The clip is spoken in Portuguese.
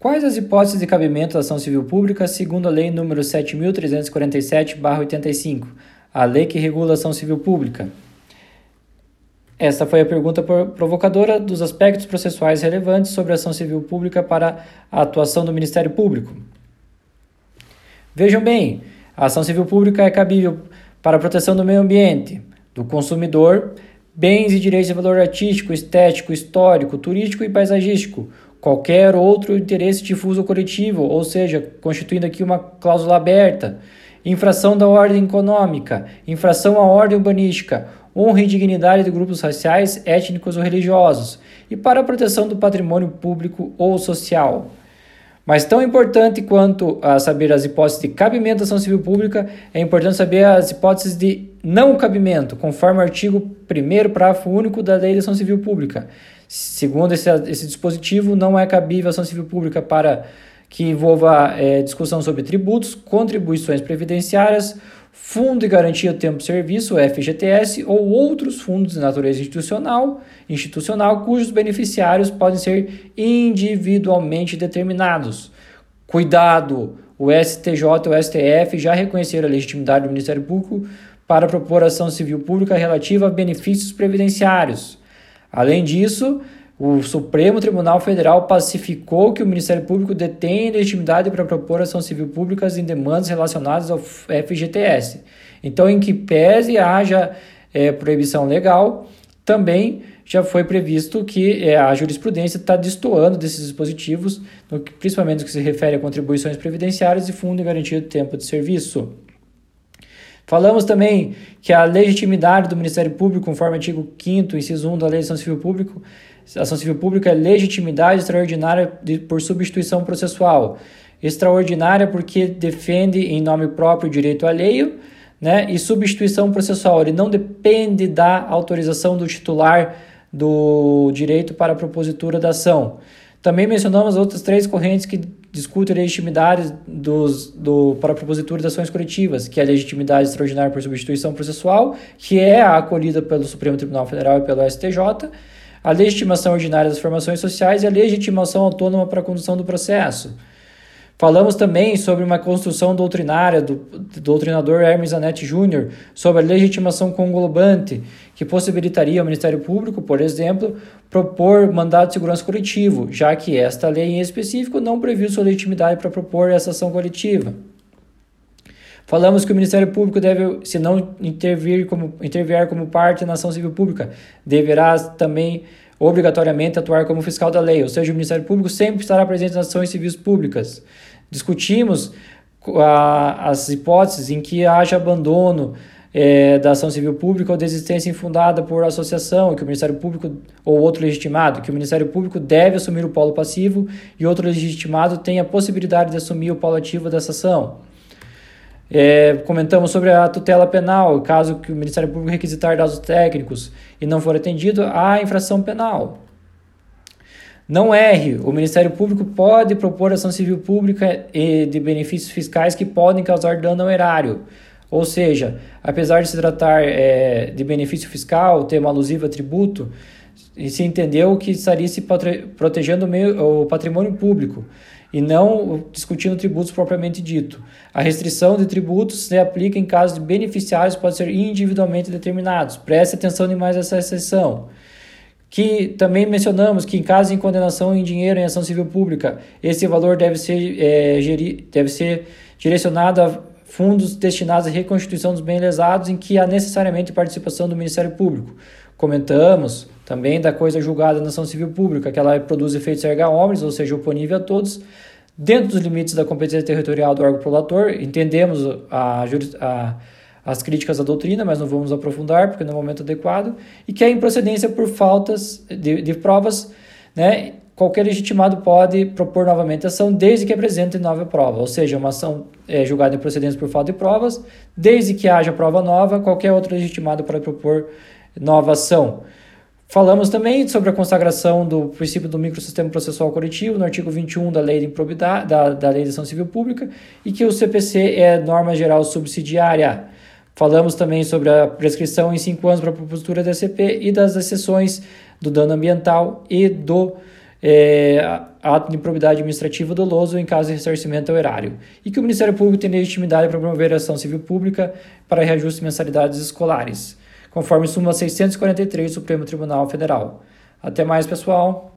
Quais as hipóteses de cabimento da ação civil pública segundo a Lei nº 7.347-85, a lei que regula a ação civil pública? Esta foi a pergunta provocadora dos aspectos processuais relevantes sobre a ação civil pública para a atuação do Ministério Público. Vejam bem, a ação civil pública é cabível para a proteção do meio ambiente, do consumidor, bens e direitos de valor artístico, estético, histórico, turístico e paisagístico, qualquer outro interesse difuso coletivo, ou seja, constituindo aqui uma cláusula aberta, infração da ordem econômica, infração à ordem urbanística, honra e dignidade de grupos raciais, étnicos ou religiosos, e para a proteção do patrimônio público ou social. Mas tão importante quanto a saber as hipóteses de cabimento da ação civil pública, é importante saber as hipóteses de não cabimento, conforme o artigo 1 parágrafo único da Lei de Ação Civil Pública. Segundo esse, esse dispositivo, não é cabível ação civil pública para que envolva é, discussão sobre tributos, contribuições previdenciárias, Fundo de Garantia do Tempo de Serviço, FGTS, ou outros fundos de natureza institucional, institucional cujos beneficiários podem ser individualmente determinados. Cuidado! O STJ e o STF já reconheceram a legitimidade do Ministério Público para propor ação civil pública relativa a benefícios previdenciários. Além disso, o Supremo Tribunal Federal pacificou que o Ministério Público detém legitimidade para propor ação civil pública em demandas relacionadas ao FGTS. Então, em que pese haja é, proibição legal, também já foi previsto que é, a jurisprudência está destoando desses dispositivos, no que, principalmente no que se refere a contribuições previdenciárias e fundo de garantia do tempo de serviço. Falamos também que a legitimidade do Ministério Público, conforme artigo 5 inciso 1 da Lei de Ação Civil Público, ação civil pública é legitimidade extraordinária de, por substituição processual. Extraordinária porque defende em nome próprio o direito alheio, né? E substituição processual, ele não depende da autorização do titular do direito para a propositura da ação. Também mencionamos outras três correntes que discutem a legitimidade dos, do, para a propositura de ações coletivas, que é a legitimidade extraordinária por substituição processual, que é acolhida pelo Supremo Tribunal Federal e pelo STJ, a legitimação ordinária das formações sociais e a legitimação autônoma para a condução do processo. Falamos também sobre uma construção doutrinária do, do doutrinador Hermes Anetti Júnior sobre a legitimação conglobante, que possibilitaria ao Ministério Público, por exemplo, propor mandado de segurança coletivo, já que esta lei em específico não previu sua legitimidade para propor essa ação coletiva. Falamos que o Ministério Público deve, se não intervir como, como parte na ação civil pública, deverá também obrigatoriamente atuar como fiscal da lei, ou seja, o Ministério Público sempre estará presente nas ações civis públicas. Discutimos a, as hipóteses em que haja abandono é, da ação civil pública ou desistência infundada por associação, que o Ministério Público ou outro legitimado, que o Ministério Público deve assumir o polo passivo e outro legitimado tem a possibilidade de assumir o polo ativo dessa ação. É, comentamos sobre a tutela penal, caso que o Ministério Público requisitar dados técnicos e não for atendido, há infração penal. Não erre, o Ministério Público pode propor ação civil pública de benefícios fiscais que podem causar dano ao erário. Ou seja, apesar de se tratar é, de benefício fiscal, tema alusivo a tributo, se entendeu que estaria se protegendo o, meio, o patrimônio público e não discutindo tributos propriamente dito. A restrição de tributos se aplica em casos de beneficiários podem ser individualmente determinados. Preste atenção em mais essa exceção. Que também mencionamos que em caso de condenação em dinheiro em ação civil pública, esse valor deve ser, é, geri, deve ser direcionado a fundos destinados à reconstituição dos bens lesados em que há necessariamente participação do Ministério Público. Comentamos também da coisa julgada na ação civil pública, que ela produz efeitos erga omnes, ou seja, oponível a todos, dentro dos limites da competência territorial do órgão prolator. Entendemos a, a, as críticas à doutrina, mas não vamos aprofundar, porque não é o momento adequado, e que é improcedência por faltas de, de provas, né? qualquer legitimado pode propor novamente ação desde que apresente nova prova, ou seja, uma ação é, julgada em procedência por falta de provas, desde que haja prova nova, qualquer outro legitimado pode propor nova ação. Falamos também sobre a consagração do princípio do microsistema processual coletivo no artigo 21 da Lei de Improbidade, da, da Lei de Ação Civil Pública e que o CPC é norma geral subsidiária. Falamos também sobre a prescrição em cinco anos para a propositura da CP e das exceções do dano ambiental e do é, ato de improbidade administrativa doloso em caso de ressarcimento ao erário, e que o Ministério Público tem legitimidade para promover a ação civil pública para reajuste de mensalidades escolares conforme súmula 643 do Supremo Tribunal Federal. Até mais, pessoal!